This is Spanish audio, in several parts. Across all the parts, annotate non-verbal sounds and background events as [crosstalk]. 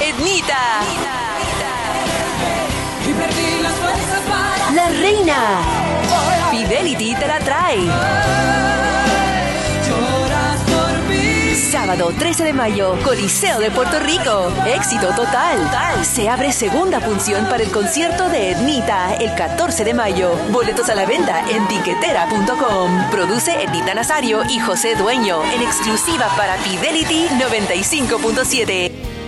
Ednita, la reina. Fidelity te la trae. Sábado 13 de mayo, Coliseo de Puerto Rico. Éxito total. Se abre segunda función para el concierto de Ednita el 14 de mayo. Boletos a la venta en tiquetera.com. Produce Ednita Nazario y José Dueño en exclusiva para Fidelity 95.7.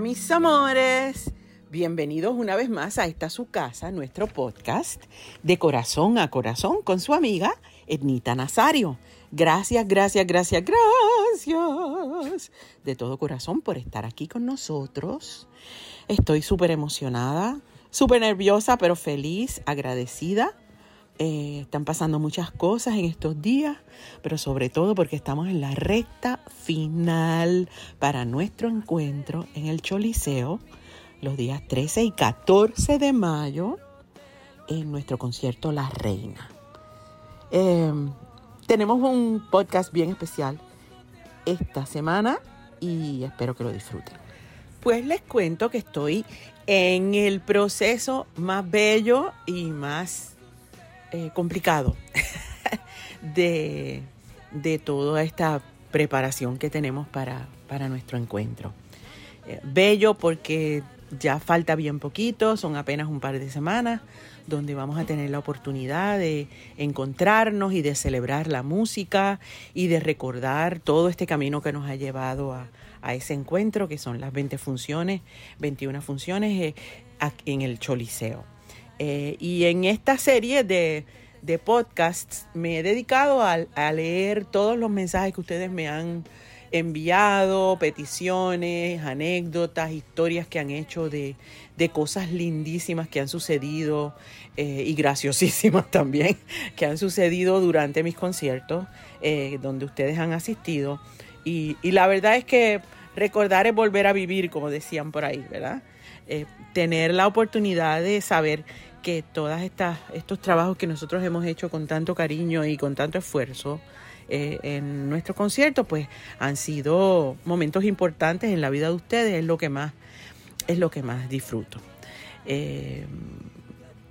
Mis amores, bienvenidos una vez más a esta su casa, nuestro podcast de corazón a corazón con su amiga Ednita Nazario. Gracias, gracias, gracias, gracias de todo corazón por estar aquí con nosotros. Estoy súper emocionada, súper nerviosa, pero feliz, agradecida eh, están pasando muchas cosas en estos días, pero sobre todo porque estamos en la recta final para nuestro encuentro en el Choliseo los días 13 y 14 de mayo en nuestro concierto La Reina. Eh, tenemos un podcast bien especial esta semana y espero que lo disfruten. Pues les cuento que estoy en el proceso más bello y más eh, complicado [laughs] de, de toda esta preparación que tenemos para, para nuestro encuentro. Eh, bello porque ya falta bien poquito, son apenas un par de semanas donde vamos a tener la oportunidad de encontrarnos y de celebrar la música y de recordar todo este camino que nos ha llevado a, a ese encuentro, que son las 20 funciones, 21 funciones eh, en el Choliseo. Eh, y en esta serie de, de podcasts me he dedicado a, a leer todos los mensajes que ustedes me han enviado, peticiones, anécdotas, historias que han hecho de, de cosas lindísimas que han sucedido eh, y graciosísimas [laughs] también, que han sucedido durante mis conciertos, eh, donde ustedes han asistido. Y, y la verdad es que recordar es volver a vivir, como decían por ahí, ¿verdad? Eh, tener la oportunidad de saber que todos estos trabajos que nosotros hemos hecho con tanto cariño y con tanto esfuerzo eh, en nuestro concierto, pues han sido momentos importantes en la vida de ustedes, es lo que más, es lo que más disfruto. Eh,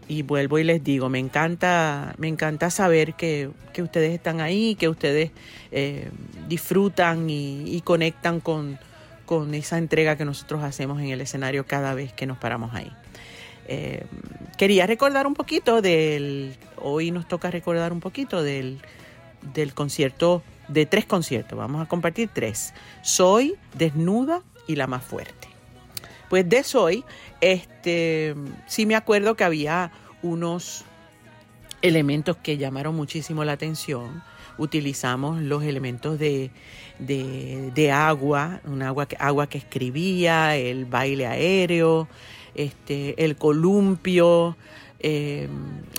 y vuelvo y les digo, me encanta, me encanta saber que, que ustedes están ahí, que ustedes eh, disfrutan y conectan con, con esa entrega que nosotros hacemos en el escenario cada vez que nos paramos ahí. Eh, quería recordar un poquito del, hoy nos toca recordar un poquito del, del concierto, de tres conciertos, vamos a compartir tres. Soy, Desnuda y La Más Fuerte. Pues de Soy, este, sí me acuerdo que había unos elementos que llamaron muchísimo la atención. Utilizamos los elementos de, de, de agua, un agua que, agua que escribía, el baile aéreo, este, el columpio, eh,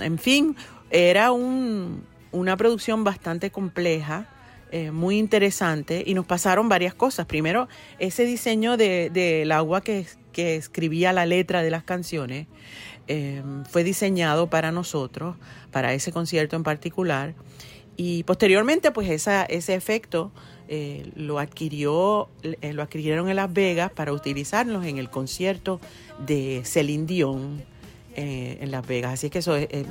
en fin, era un, una producción bastante compleja, eh, muy interesante, y nos pasaron varias cosas. Primero, ese diseño del de, del agua que, que escribía la letra de las canciones eh, fue diseñado para nosotros, para ese concierto en particular. Y posteriormente, pues esa, ese efecto eh, lo, adquirió, eh, lo adquirieron en Las Vegas para utilizarlos en el concierto de Celine Dion eh, en Las Vegas. Así que eso eh,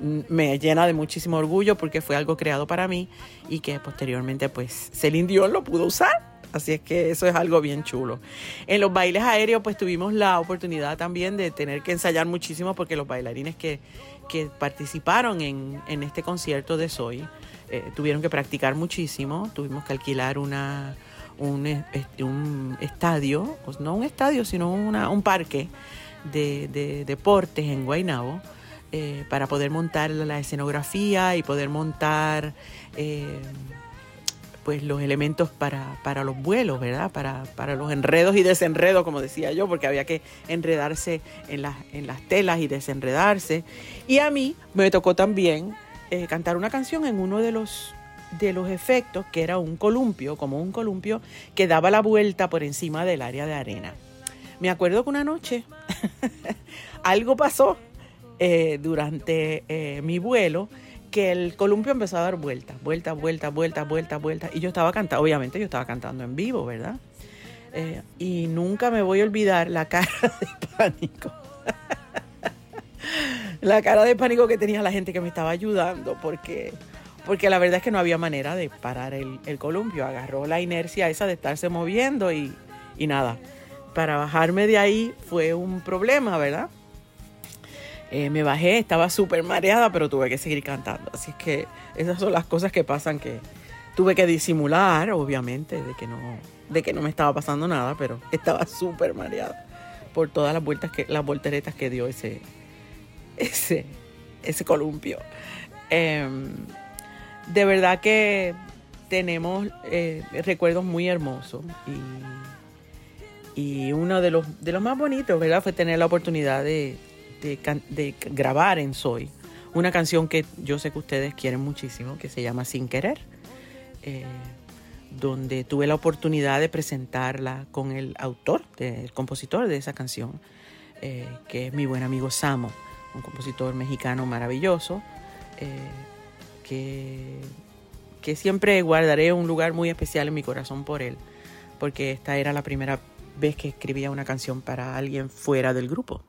me llena de muchísimo orgullo porque fue algo creado para mí y que posteriormente pues Celine Dion lo pudo usar. Así es que eso es algo bien chulo. En los bailes aéreos pues tuvimos la oportunidad también de tener que ensayar muchísimo porque los bailarines que, que participaron en, en este concierto de Soy eh, tuvieron que practicar muchísimo. Tuvimos que alquilar una, un, un estadio, no un estadio, sino una- un parque de, de deportes en Guaynabo eh, para poder montar la escenografía y poder montar eh, pues los elementos para, para los vuelos, ¿verdad? Para, para los enredos y desenredos, como decía yo, porque había que enredarse en las, en las telas y desenredarse. Y a mí me tocó también eh, cantar una canción en uno de los, de los efectos, que era un columpio, como un columpio, que daba la vuelta por encima del área de arena. Me acuerdo que una noche [laughs] algo pasó eh, durante eh, mi vuelo que el columpio empezó a dar vueltas, vueltas, vueltas, vueltas, vueltas, vueltas. Y yo estaba cantando, obviamente yo estaba cantando en vivo, ¿verdad? Eh, y nunca me voy a olvidar la cara [laughs] de pánico. [laughs] la cara de pánico que tenía la gente que me estaba ayudando, porque, porque la verdad es que no había manera de parar el, el columpio. Agarró la inercia esa de estarse moviendo y, y nada. Para bajarme de ahí fue un problema, ¿verdad? Eh, me bajé, estaba súper mareada, pero tuve que seguir cantando. Así es que esas son las cosas que pasan que tuve que disimular, obviamente, de que no, de que no me estaba pasando nada, pero [laughs] estaba súper mareada por todas las vueltas que, las volteretas que dio ese, ese, ese columpio. Em, de verdad que tenemos eh, recuerdos muy hermosos y, y uno de los, de los más bonitos, ¿verdad? Fue tener la oportunidad de, de, grabar en Soy una canción que yo sé que ustedes quieren muchísimo, que se llama Sin Querer, eh, donde tuve la oportunidad de presentarla con el autor, de- el compositor de esa canción, eh, que es mi buen amigo Samo, un compositor mexicano maravilloso, eh, que, que siempre guardaré un lugar muy especial en mi corazón por él, porque esta era la primera vez que escribía una canción para alguien fuera del grupo.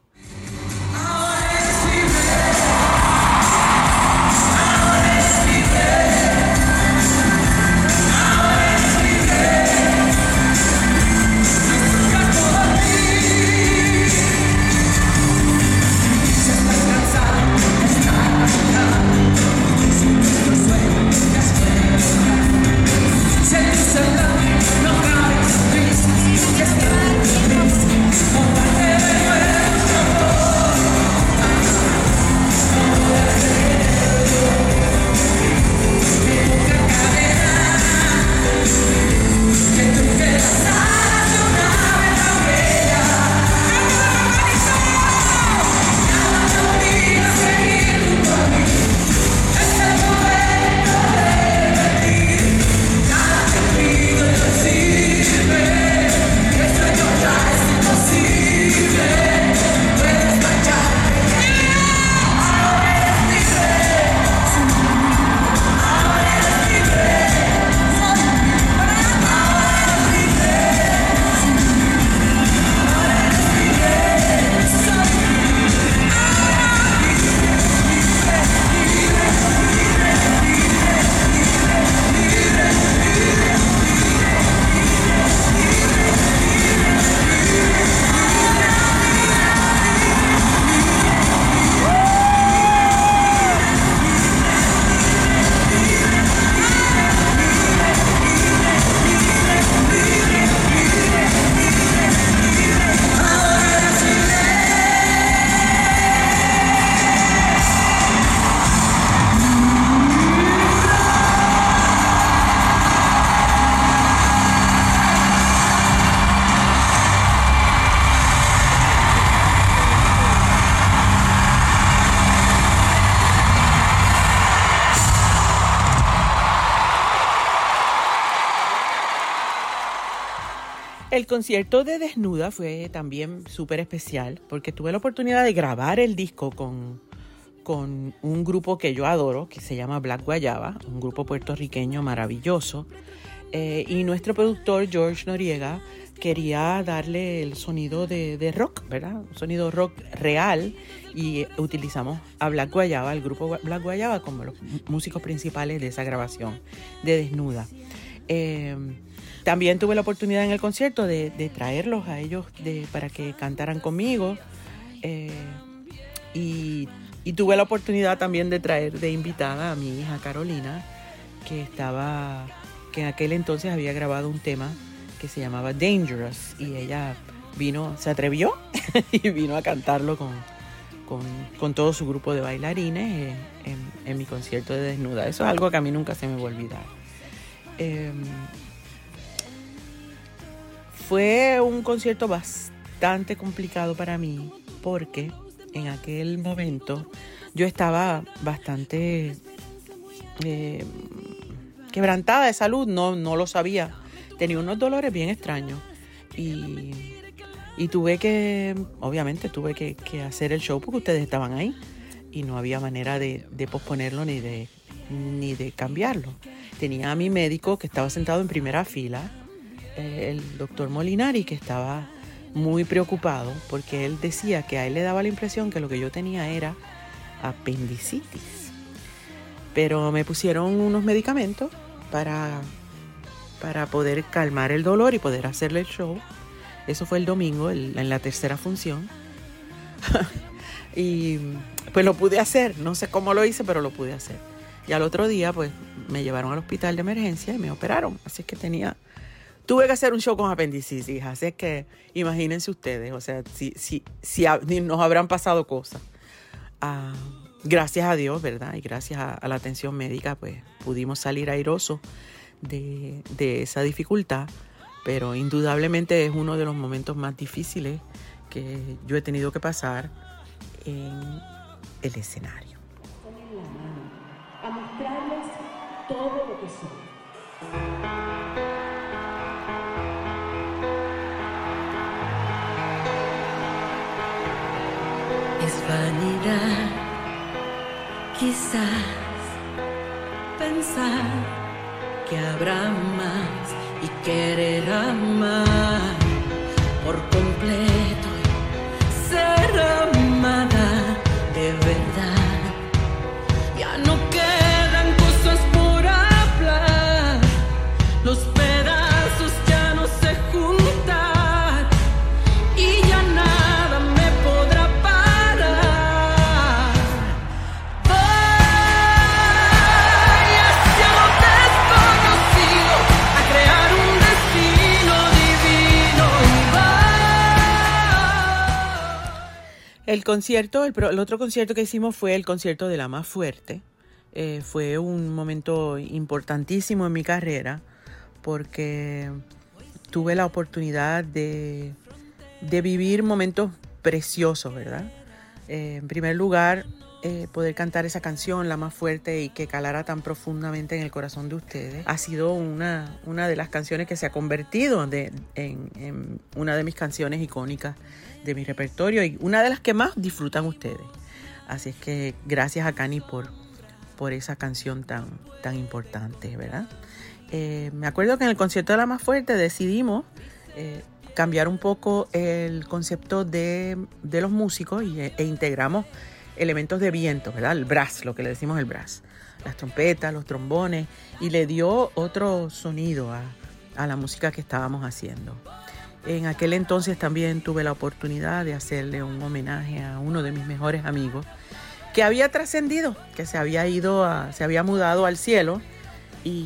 El concierto de Desnuda fue también súper especial porque tuve la oportunidad de grabar el disco con, con un grupo que yo adoro, que se llama Black Guayaba, un grupo puertorriqueño maravilloso. Eh, y nuestro productor, George Noriega, quería darle el sonido de, rock, ¿verdad? Un sonido rock real. Y utilizamos a Black Guayaba, el grupo Black Guayaba, como los músicos principales de esa grabación de Desnuda. Eh, también tuve la oportunidad en el concierto de, traerlos a ellos para que cantaran conmigo. Eh, y, tuve la oportunidad también de traer de invitada a mi hija Carolina, que estaba, que en aquel entonces había grabado un tema que se llamaba Dangerous y ella vino, se atrevió [laughs] y vino a cantarlo con, con, con todo su grupo de bailarines en, en mi concierto de desnuda. Eso es algo que a mí nunca se me va a olvidar. Em, fue un concierto bastante complicado para mí porque en aquel momento yo estaba bastante eh, quebrantada de salud, no, no lo sabía. Tenía unos dolores bien extraños y, y tuve que, obviamente tuve que, hacer el show porque ustedes estaban ahí y no había manera de, de posponerlo ni de, ni de cambiarlo. Tenía a mi médico que estaba sentado en primera fila, el doctor Molinari, que estaba muy preocupado porque él decía que a él le daba la impresión que lo que yo tenía era apendicitis. Pero me pusieron unos medicamentos para, para poder calmar el dolor y poder hacerle el show. Eso fue el domingo, en la tercera función. [laughs] y pues lo pude hacer. No sé cómo lo hice, pero lo pude hacer. Y al otro día, pues me llevaron al hospital de emergencia y me operaron. Así que tenía. Tuve que hacer un show con apendicitis, así es que imagínense ustedes, o sea, si, si, si nos habrán pasado cosas. Ah, gracias a Dios, ¿verdad? Y gracias a, a la atención médica, pues pudimos salir airosos de, de esa dificultad, pero indudablemente es uno de los momentos más difíciles que yo he tenido que pasar en el escenario. a mostrarles todo lo que soy. Quizás pensar que habrá más y querer amar por El concierto, el, el otro concierto que hicimos fue el concierto de la más fuerte. Eh, fue un momento importantísimo en mi carrera porque tuve la oportunidad de, de vivir momentos preciosos, ¿verdad? Eh, en primer lugar, eh, poder cantar esa canción, la más fuerte y que calara tan profundamente en el corazón de ustedes, ha sido una, una de las canciones que se ha convertido en una de mis canciones icónicas de mi repertorio y una de las que más disfrutan ustedes. Así es que gracias a Cani por, por esa canción tan, tan importante, ¿verdad? Eh, me acuerdo que en el concierto de la más fuerte decidimos eh, cambiar un poco el concepto de, de los músicos y, e integramos elementos de viento, ¿verdad? El brass, lo que le decimos el brass. Las trompetas, los trombones, y le dio otro sonido a, la música que estábamos haciendo. En aquel entonces también tuve la oportunidad de hacerle un homenaje a uno de mis mejores amigos que había trascendido, que se había ido, a- se había mudado al cielo y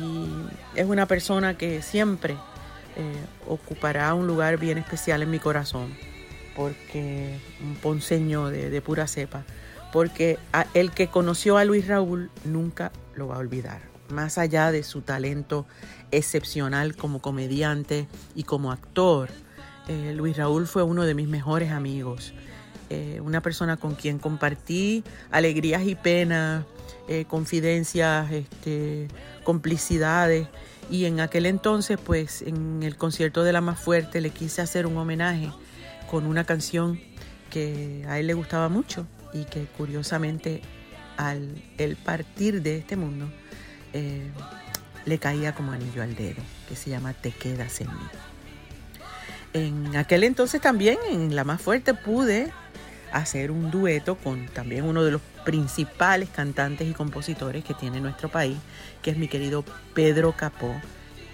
es una persona que siempre eh, ocupará un lugar bien especial en mi corazón, porque un ponceño de, de pura cepa, porque el que conoció a Luis Raúl nunca lo va a olvidar, más allá de su talento excepcional como comediante y como actor. eh, Luis Raúl fue uno de mis mejores amigos, eh, una persona con quien compartí alegrías y penas, eh, confidencias, este, complicidades. Y en aquel entonces, pues en el concierto de la más fuerte, le quise hacer un homenaje con una canción que a él le gustaba mucho y que curiosamente al el partir de este mundo eh, le caía como anillo al dedo, que se llama Te quedas en mí. En aquel entonces también, en la más fuerte, pude hacer un dueto con también uno de los principales cantantes y compositores que tiene nuestro país, que es mi querido Pedro Capó,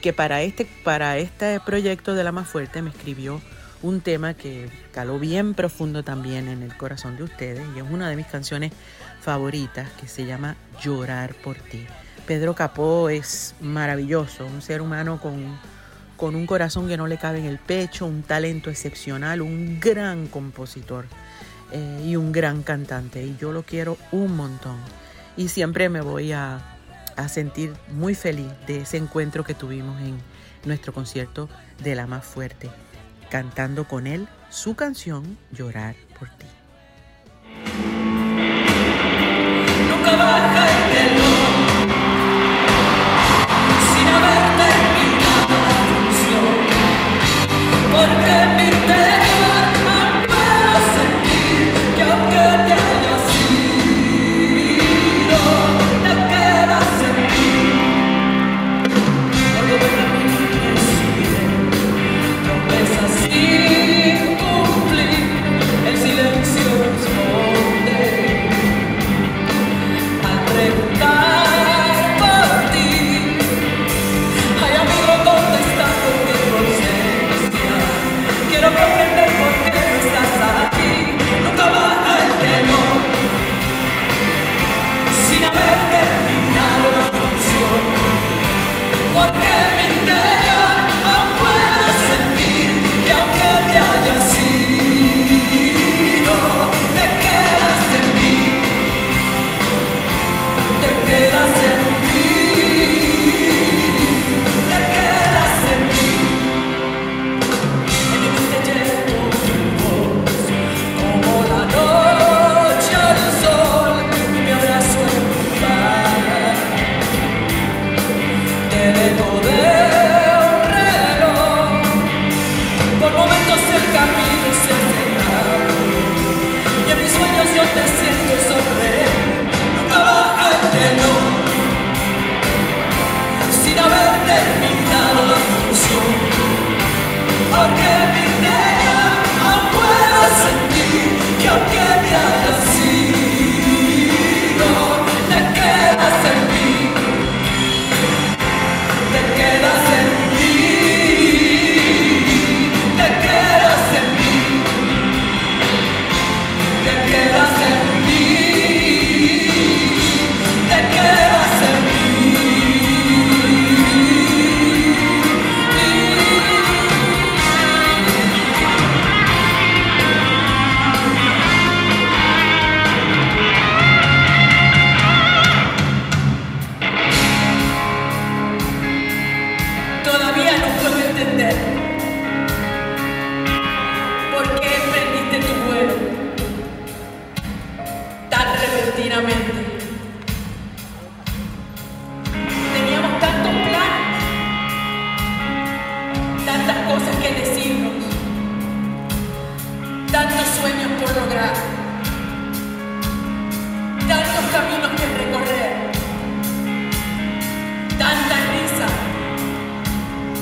que para este, para este proyecto de La Más Fuerte me escribió un tema que caló bien profundo también en el corazón de ustedes y es una de mis canciones favoritas que se llama Llorar por ti. Pedro Capó es maravilloso, un ser humano con, con un corazón que no le cabe en el pecho, un talento excepcional, un gran compositor eh, y un gran cantante. Y yo lo quiero un montón. Y siempre me voy a, a sentir muy feliz de ese encuentro que tuvimos en nuestro concierto de La Más Fuerte, cantando con él su canción Llorar por ti.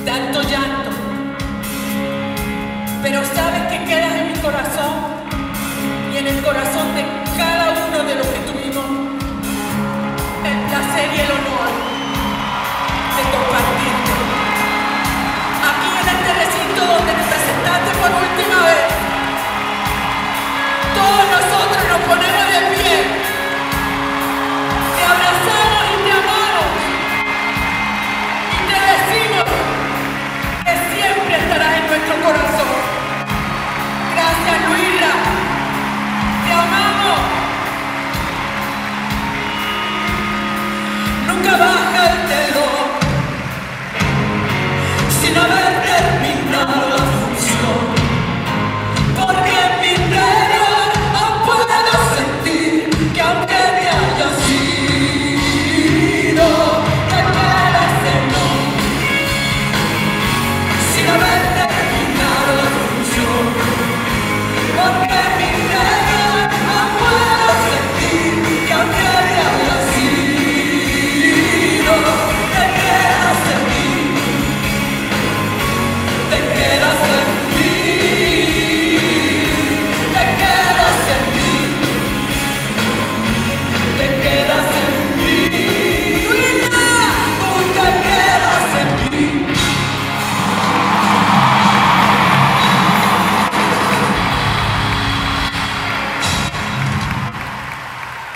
Tanto llanto. Pero sabes que quedas en mi corazón y en el corazón de cada uno de los que tuvimos el placer y el honor de compartirte. Aquí en este recinto donde te presentaste por última vez, nuestro corazón. Gracias, Luisa. Te amamos. Nunca baja el telón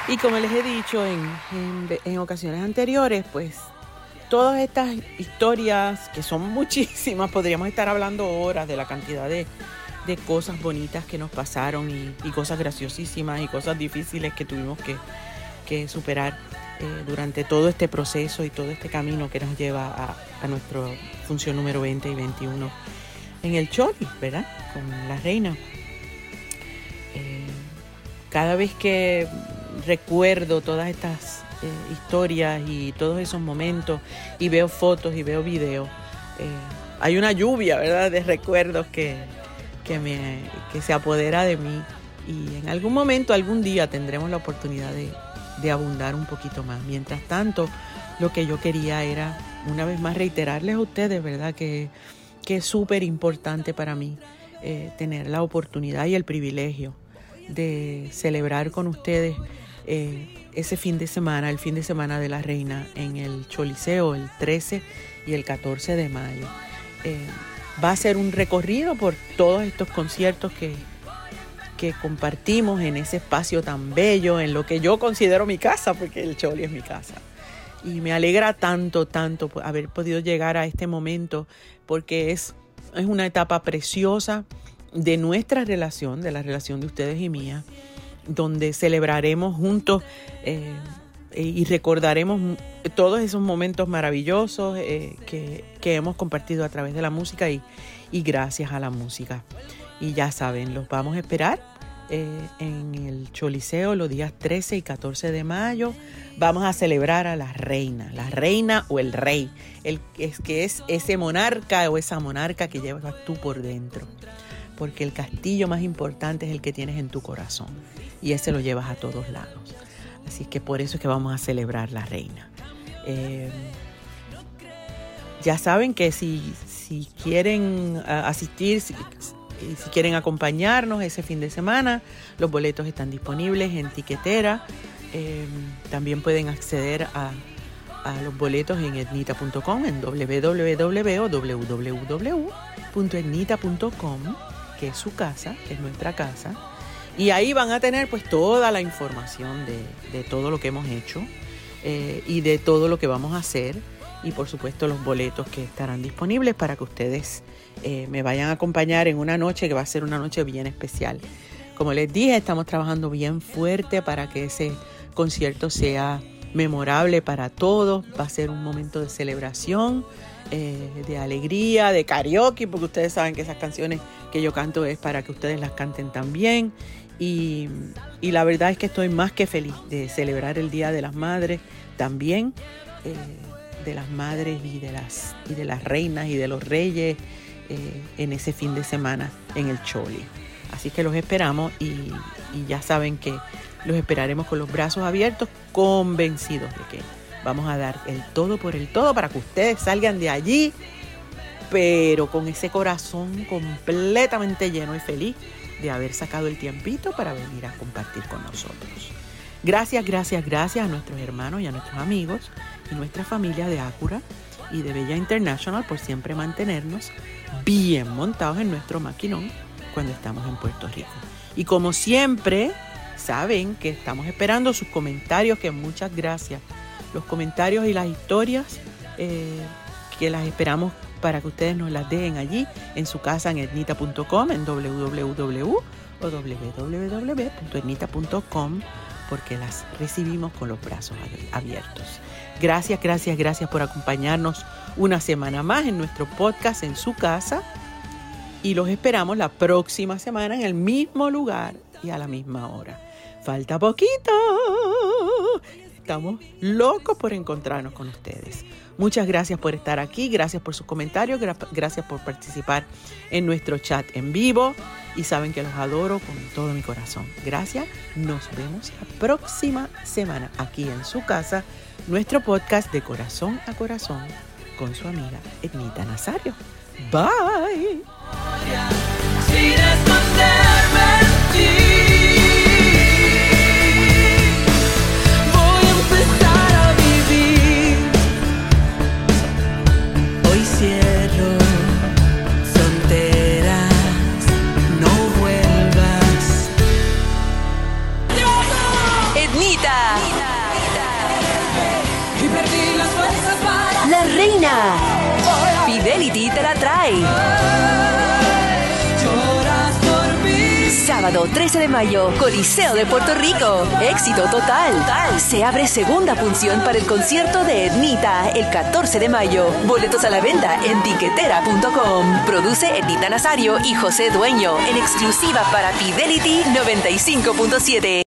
Y como les he dicho en, en- ocasiones anteriores, pues todas estas historias, que son [laughs] muchísimas, podríamos estar hablando horas de la cantidad de, de cosas bonitas que nos pasaron y, y cosas graciosísimas y cosas difíciles que tuvimos que, que superar eh, durante todo este proceso y todo este camino que nos lleva a, a nuestra función número 20 y 21 en el Choli, ¿verdad? Con la reina. Eh, cada vez que recuerdo todas estas eh, historias y todos esos momentos y veo fotos y veo videos, eh, hay una lluvia, ¿verdad? De recuerdos que, que, me, se apodera de mí y en algún momento, algún día tendremos la oportunidad de, de abundar un poquito más. Mientras tanto, lo que yo quería era, una vez más, reiterarles a ustedes, ¿verdad? Que, que es súper importante para mí eh, tener la oportunidad y el privilegio de celebrar con ustedes eh, ese fin de semana, el fin de semana de la reina en el Choliseo, el 13 y el 14 de mayo. Eh, va a ser un recorrido por todos estos conciertos que, que compartimos en ese espacio tan bello, en lo que yo considero mi casa, porque el Choli es mi casa. Y me alegra tanto, tanto haber podido llegar a este momento, porque es, es una etapa preciosa de nuestra relación, de la relación de ustedes y mía, donde celebraremos juntos eh, y recordaremos todos esos momentos maravillosos eh, que, que, hemos compartido a través de la música y, y gracias a la música. Y ya saben, los vamos a esperar eh, en el Choliseo los días 13 y 14 de mayo. Vamos a celebrar a la reina, la reina o el rey, el es que es ese monarca o esa monarca que llevas tú por dentro. Porque el castillo más importante es el que tienes en tu corazón y ese lo llevas a todos lados. Así que por eso es que vamos a celebrar la reina. Eh, ya saben que si, si quieren asistir, si, si quieren acompañarnos ese fin de semana, los boletos están disponibles en Tiquetera. Eh, también pueden acceder a, a los boletos en etnita.com, en www.etnita.com, que es su casa, que es nuestra casa. Y ahí van a tener pues toda la información de, de todo lo que hemos hecho eh, y de todo lo que vamos a hacer y por supuesto los boletos que estarán disponibles para que ustedes eh, me vayan a acompañar en una noche que va a ser una noche bien especial. Como les dije, estamos trabajando bien fuerte para que ese concierto sea memorable para todos. Va a ser un momento de celebración, eh, de alegría, de karaoke, porque ustedes saben que esas canciones que yo canto es para que ustedes las canten también. Y, la verdad es que estoy más que feliz de celebrar el Día de las Madres también. Eh, de las madres y de las, y de las reinas y de los reyes eh, en ese fin de semana en el Choli. Así que los esperamos y, ya saben que los esperaremos con los brazos abiertos, convencidos de que vamos a dar el todo por el todo para que ustedes salgan de allí, pero con ese corazón completamente lleno y feliz de haber sacado el tiempito para venir a compartir con nosotros. Gracias, gracias, gracias a nuestros hermanos y a nuestros amigos y nuestra familia de Acura y de Bella International por siempre mantenernos bien montados en nuestro maquinón cuando estamos en Puerto Rico. Y como siempre, saben que estamos esperando sus comentarios, que muchas gracias. Los comentarios y las historias eh, que las esperamos para que ustedes nos las dejen allí en su casa en etnita.com, en www o porque las recibimos con los brazos abiertos. Gracias, gracias, gracias por acompañarnos una semana más en nuestro podcast en su casa y los esperamos la próxima semana en el mismo lugar y a la misma hora. Falta poquito. Estamos locos por encontrarnos con ustedes. Muchas gracias por estar aquí, gracias por sus comentarios, gracias por participar en nuestro chat en vivo y saben que los adoro con todo mi corazón. Gracias, nos vemos la próxima semana aquí en su casa, nuestro podcast de corazón a corazón con su amiga Ednita Nazario. Bye. Mayo, Coliseo de Puerto Rico. Éxito total. Se abre segunda función para el concierto de Ednita el 14 de mayo. Boletos a la venta en tiquetera.com. Produce Ednita Nazario y José Dueño en exclusiva para Fidelity 95.7.